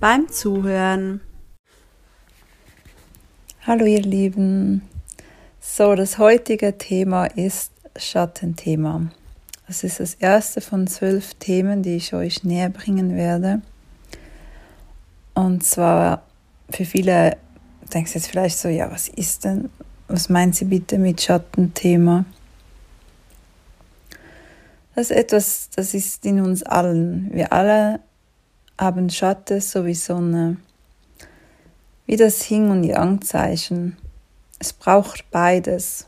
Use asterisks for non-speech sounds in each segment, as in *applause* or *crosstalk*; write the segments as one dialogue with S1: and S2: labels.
S1: beim Zuhören.
S2: Hallo ihr Lieben. So, das heutige Thema ist Schattenthema. Das ist das erste von zwölf Themen, die ich euch näher bringen werde. Und zwar für viele denkst jetzt vielleicht so, ja, was ist denn, was meint sie bitte mit Schattenthema? Das ist etwas, das ist in uns allen. Wir alle haben Schatten sowie Sonne. Wie das Yin- und Yang-Zeichen. Es braucht beides.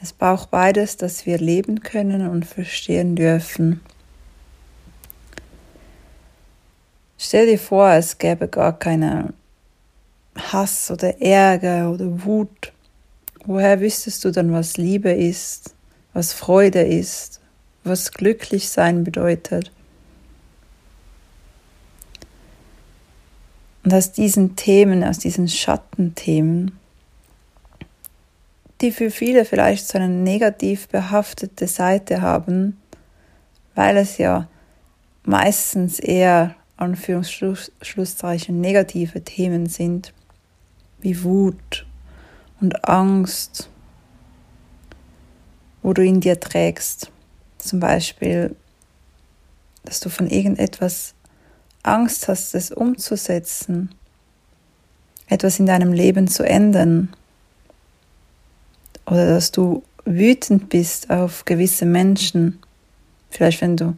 S2: Es braucht beides, dass wir leben können und verstehen dürfen. Stell dir vor, es gäbe gar keine Hass oder Ärger oder Wut. Woher wüsstest du dann, was Liebe ist, was Freude ist, was glücklich sein bedeutet? Und aus diesen Themen, aus diesen Schattenthemen, die für viele vielleicht so eine negativ behaftete Seite haben, weil es ja meistens eher Anführungsschlusszeichen negative Themen sind, wie Wut und Angst, wo du in dir trägst. Zum Beispiel, dass du von irgendetwas Angst hast, es umzusetzen, etwas in deinem Leben zu ändern oder dass du wütend bist auf gewisse Menschen, vielleicht wenn du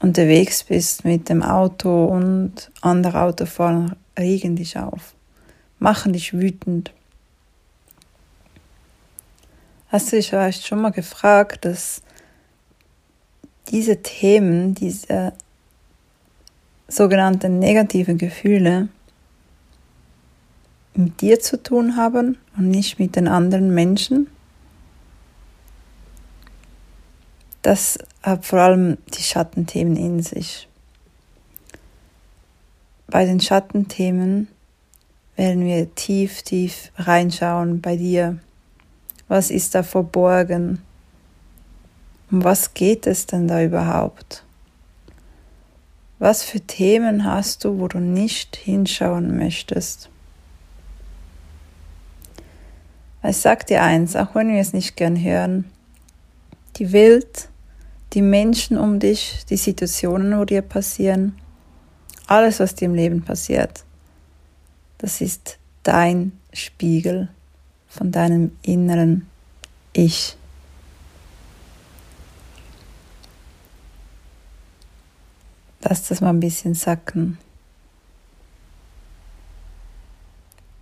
S2: unterwegs bist mit dem Auto und andere Autofahrer regen dich auf, machen dich wütend. Hast du dich vielleicht schon mal gefragt, dass diese Themen, diese sogenannte negative Gefühle mit dir zu tun haben und nicht mit den anderen Menschen. Das hat vor allem die Schattenthemen in sich. Bei den Schattenthemen werden wir tief, tief reinschauen bei dir. Was ist da verborgen? Um was geht es denn da überhaupt? Was für Themen hast du, wo du nicht hinschauen möchtest? Ich sag dir eins, auch wenn wir es nicht gern hören, die Welt, die Menschen um dich, die Situationen, wo dir passieren, alles, was dir im Leben passiert, das ist dein Spiegel von deinem inneren Ich. Lass das mal ein bisschen sacken.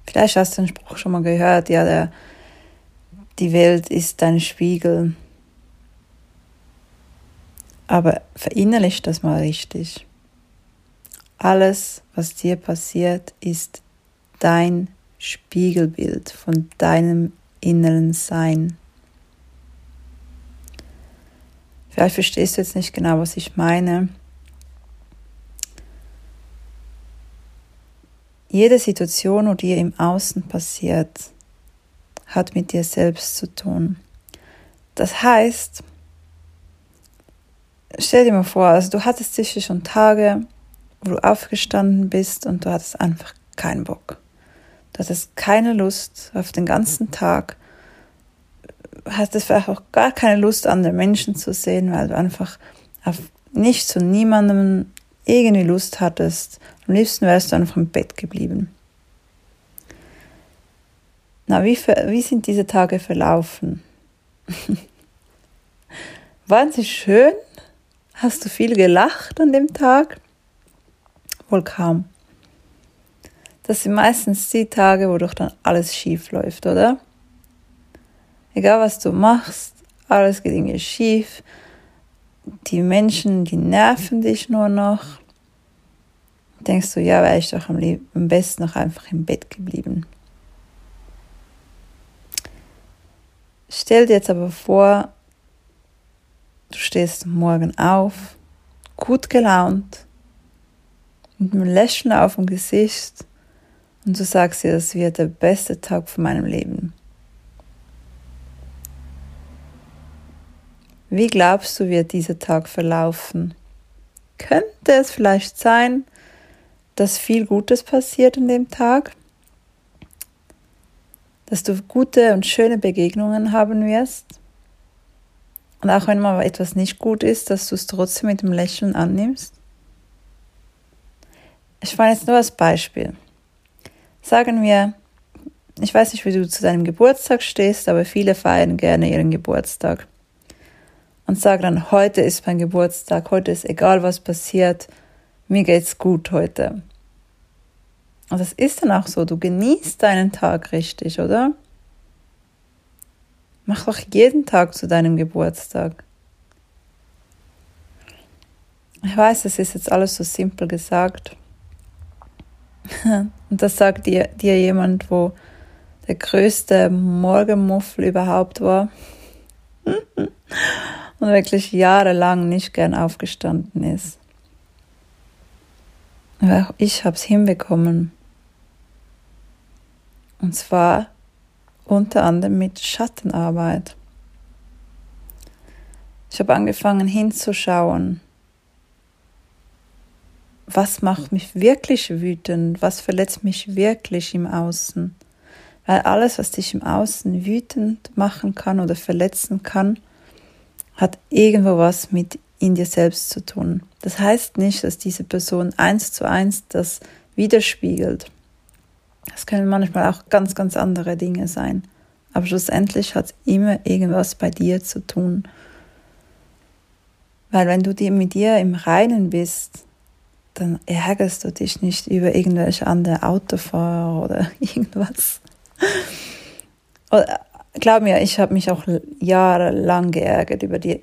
S2: Vielleicht hast du den Spruch schon mal gehört, ja, der, die Welt ist dein Spiegel. Aber verinnerlich das mal richtig. Alles, was dir passiert, ist dein Spiegelbild von deinem inneren Sein. Vielleicht verstehst du jetzt nicht genau, was ich meine. Jede Situation, die dir im Außen passiert, hat mit dir selbst zu tun. Das heißt, stell dir mal vor, also du hattest sicher schon Tage, wo du aufgestanden bist und du hattest einfach keinen Bock. Du hattest keine Lust auf den ganzen Tag, hattest vielleicht auch gar keine Lust, andere Menschen zu sehen, weil du einfach auf nichts und niemandem irgendwie Lust hattest, am liebsten wärst du einfach im Bett geblieben. Na, wie, wie sind diese Tage verlaufen? *laughs* Waren sie schön? Hast du viel gelacht an dem Tag? Wohl kaum. Das sind meistens die Tage, wo doch dann alles schief läuft, oder? Egal was du machst, alles geht irgendwie schief die Menschen, die nerven dich nur noch. denkst du, ja, wäre ich doch am, am besten noch einfach im Bett geblieben. Stell dir jetzt aber vor, du stehst morgen auf, gut gelaunt, mit einem Lächeln auf dem Gesicht und du sagst dir, das wird der beste Tag von meinem Leben. Wie glaubst du, wird dieser Tag verlaufen? Könnte es vielleicht sein, dass viel Gutes passiert an dem Tag? Dass du gute und schöne Begegnungen haben wirst? Und auch wenn mal etwas nicht gut ist, dass du es trotzdem mit dem Lächeln annimmst? Ich meine jetzt nur als Beispiel. Sagen wir, ich weiß nicht, wie du zu deinem Geburtstag stehst, aber viele feiern gerne ihren Geburtstag und sage dann, heute ist mein Geburtstag, heute ist egal, was passiert, mir geht's gut heute. Und das ist dann auch so, du genießt deinen Tag richtig, oder? Mach doch jeden Tag zu deinem Geburtstag. Ich weiß, das ist jetzt alles so simpel gesagt. *laughs* Und das sagt dir, dir jemand, wo der größte Morgenmuffel überhaupt war. *laughs* und wirklich jahrelang nicht gern aufgestanden ist. Aber auch ich habe es hinbekommen. Und zwar unter anderem mit Schattenarbeit. Ich habe angefangen hinzuschauen, was macht mich wirklich wütend, was verletzt mich wirklich im Außen. Weil alles, was dich im Außen wütend machen kann oder verletzen kann, hat irgendwo was mit in dir selbst zu tun. Das heißt nicht, dass diese Person eins zu eins das widerspiegelt. Es können manchmal auch ganz, ganz andere Dinge sein. Aber schlussendlich hat es immer irgendwas bei dir zu tun. Weil wenn du dir mit dir im Reinen bist, dann ärgerst du dich nicht über irgendwelche andere Autofahrer oder *laughs* irgendwas. Oder glaub mir, ich habe mich auch jahrelang geärgert über die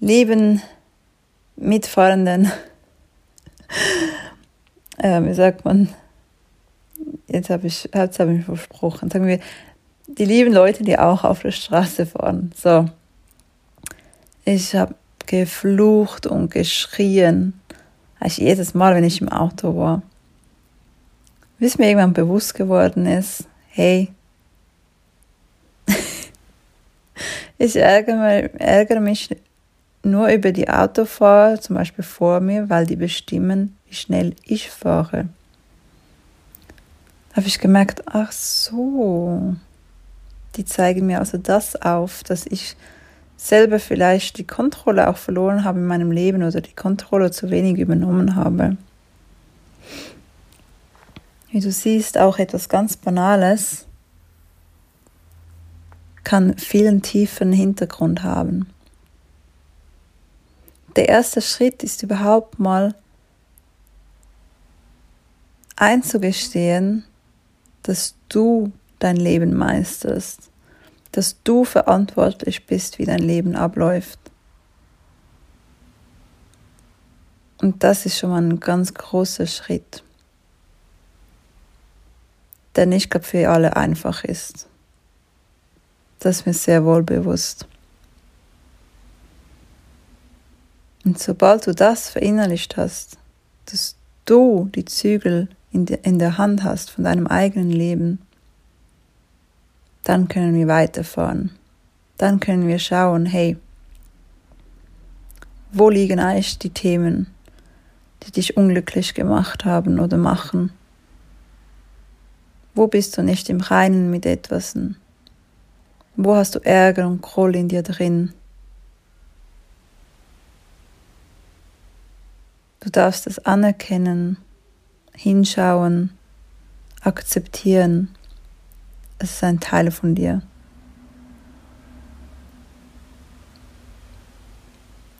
S2: lieben Mitfahrenden. *laughs* äh, wie sagt man? Jetzt habe ich, jetzt habe ich versprochen. Sagen wir, die lieben Leute, die auch auf der Straße fahren. So. Ich habe geflucht und geschrien. Eigentlich jedes Mal, wenn ich im Auto war. Bis mir irgendwann bewusst geworden ist, hey, Ich ärgere, ärgere mich nur über die Autofahrer, zum Beispiel vor mir, weil die bestimmen, wie schnell ich fahre. Da habe ich gemerkt, ach so, die zeigen mir also das auf, dass ich selber vielleicht die Kontrolle auch verloren habe in meinem Leben oder die Kontrolle zu wenig übernommen habe. Wie du siehst, auch etwas ganz Banales kann vielen tiefen Hintergrund haben. Der erste Schritt ist überhaupt mal einzugestehen, dass du dein Leben meisterst, dass du verantwortlich bist, wie dein Leben abläuft. Und das ist schon mal ein ganz großer Schritt, der nicht für alle einfach ist. Das ist mir sehr wohl bewusst. Und sobald du das verinnerlicht hast, dass du die Zügel in, de, in der Hand hast von deinem eigenen Leben, dann können wir weiterfahren. Dann können wir schauen, hey, wo liegen eigentlich die Themen, die dich unglücklich gemacht haben oder machen? Wo bist du nicht im Reinen mit etwas? Wo hast du Ärger und Groll in dir drin? Du darfst es anerkennen, hinschauen, akzeptieren. Es ist ein Teil von dir.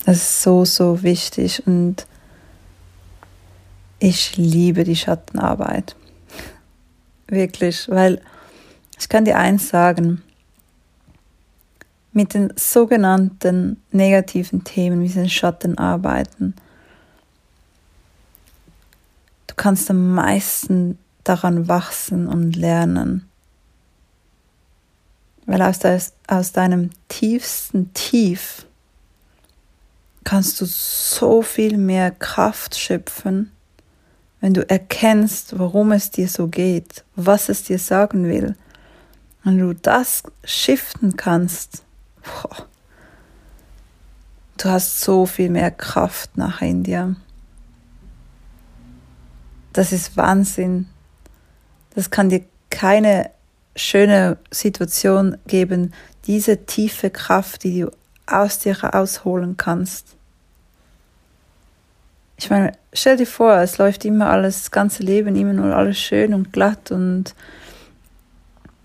S2: Das ist so, so wichtig und ich liebe die Schattenarbeit. *laughs* Wirklich, weil ich kann dir eins sagen, mit den sogenannten negativen Themen, wie sie in Schatten arbeiten. Du kannst am meisten daran wachsen und lernen. Weil aus, de, aus deinem tiefsten Tief kannst du so viel mehr Kraft schöpfen, wenn du erkennst, warum es dir so geht, was es dir sagen will. Wenn du das shiften kannst, boah, du hast so viel mehr Kraft nachher in dir. Das ist Wahnsinn. Das kann dir keine schöne Situation geben, diese tiefe Kraft, die du aus dir rausholen kannst. Ich meine, stell dir vor, es läuft immer alles, das ganze Leben immer nur alles schön und glatt und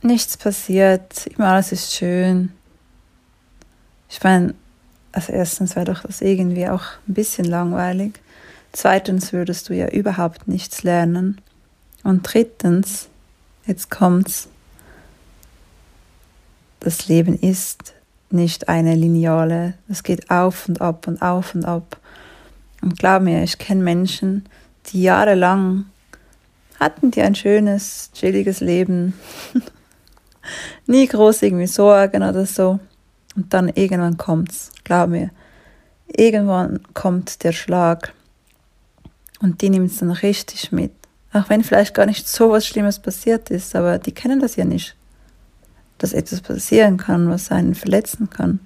S2: nichts passiert, immer alles ist schön. Ich meine, also erstens wäre doch das irgendwie auch ein bisschen langweilig. Zweitens würdest du ja überhaupt nichts lernen. Und drittens, jetzt kommt's, das Leben ist nicht eine Lineale. Es geht auf und ab und auf und ab. Und glaub mir, ich kenne Menschen, die jahrelang hatten die ein schönes, chilliges Leben. *laughs* Nie groß irgendwie Sorgen oder so. Und dann irgendwann kommt's. Glaub mir. Irgendwann kommt der Schlag. Und die nimmt es dann richtig mit. Auch wenn vielleicht gar nicht so was Schlimmes passiert ist, aber die kennen das ja nicht dass etwas passieren kann, was einen verletzen kann.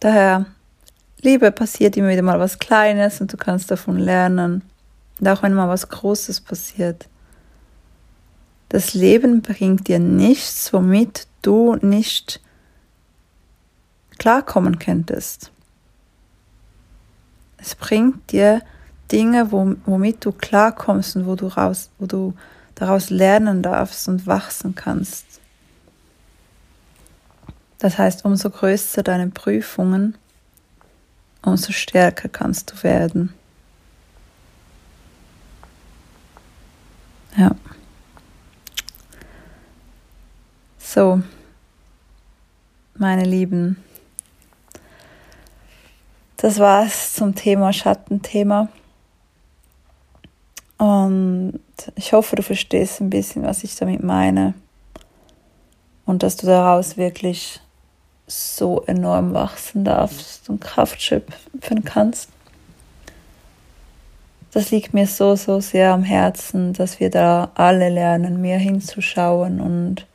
S2: Daher, Liebe passiert immer wieder mal was Kleines und du kannst davon lernen. Und auch wenn mal was Großes passiert. Das Leben bringt dir nichts, womit du nicht klarkommen könntest. Es bringt dir Dinge, womit du klarkommst und wo du raus, wo du daraus lernen darfst und wachsen kannst. Das heißt, umso größer deine Prüfungen, umso stärker kannst du werden. Ja. So, meine Lieben, das war's zum Thema Schattenthema. Und ich hoffe, du verstehst ein bisschen, was ich damit meine. Und dass du daraus wirklich so enorm wachsen darfst und Kraft schöpfen kannst. Das liegt mir so, so sehr am Herzen, dass wir da alle lernen, mehr hinzuschauen und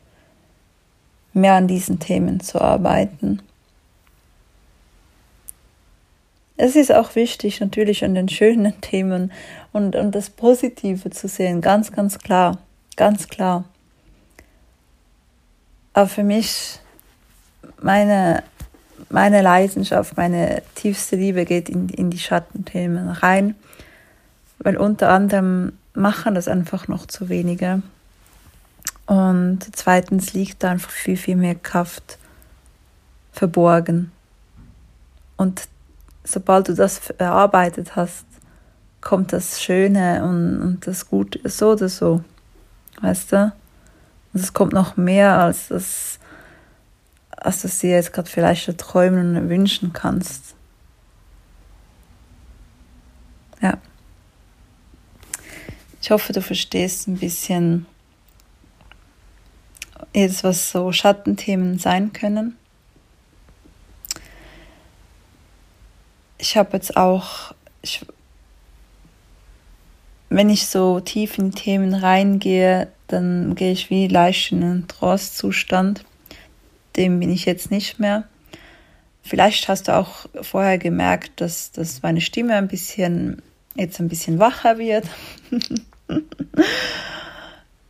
S2: mehr an diesen Themen zu arbeiten. Es ist auch wichtig, natürlich an den schönen *laughs* Themen und, und das Positive zu sehen, ganz, ganz klar, ganz klar. Aber für mich, meine, meine Leidenschaft, meine tiefste Liebe geht in, in die Schattenthemen rein, weil unter anderem machen das einfach noch zu wenige. Und zweitens liegt da einfach viel, viel mehr Kraft verborgen. Und sobald du das erarbeitet hast, kommt das Schöne und, und das Gute so oder so. Weißt du? Und es kommt noch mehr, als das, als du dir jetzt gerade vielleicht träumen und wünschen kannst. Ja. Ich hoffe, du verstehst ein bisschen jetzt, was so Schattenthemen sein können. ich habe jetzt auch, ich, wenn ich so tief in Themen reingehe, dann gehe ich wie leicht in einen Trance-Zustand. Dem bin ich jetzt nicht mehr. Vielleicht hast du auch vorher gemerkt, dass, dass meine Stimme ein bisschen, jetzt ein bisschen wacher wird. *laughs*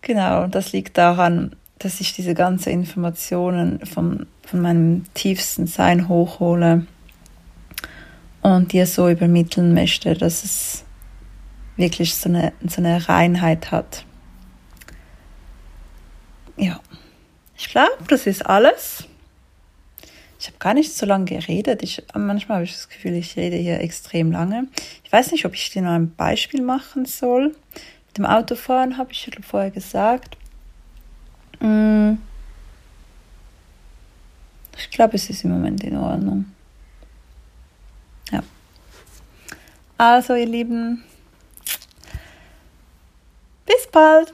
S2: genau, das liegt daran, dass ich diese ganzen Informationen vom, von meinem tiefsten Sein hochhole und dir so übermitteln möchte, dass es wirklich so eine, so eine Reinheit hat. Ja, ich glaube, das ist alles. Ich habe gar nicht so lange geredet. Ich, manchmal habe ich das Gefühl, ich rede hier extrem lange. Ich weiß nicht, ob ich dir noch ein Beispiel machen soll. Mit dem Autofahren habe ich vorher gesagt. Mm. Ich glaube, es ist im Moment in Ordnung. Also, ihr Lieben, bis bald.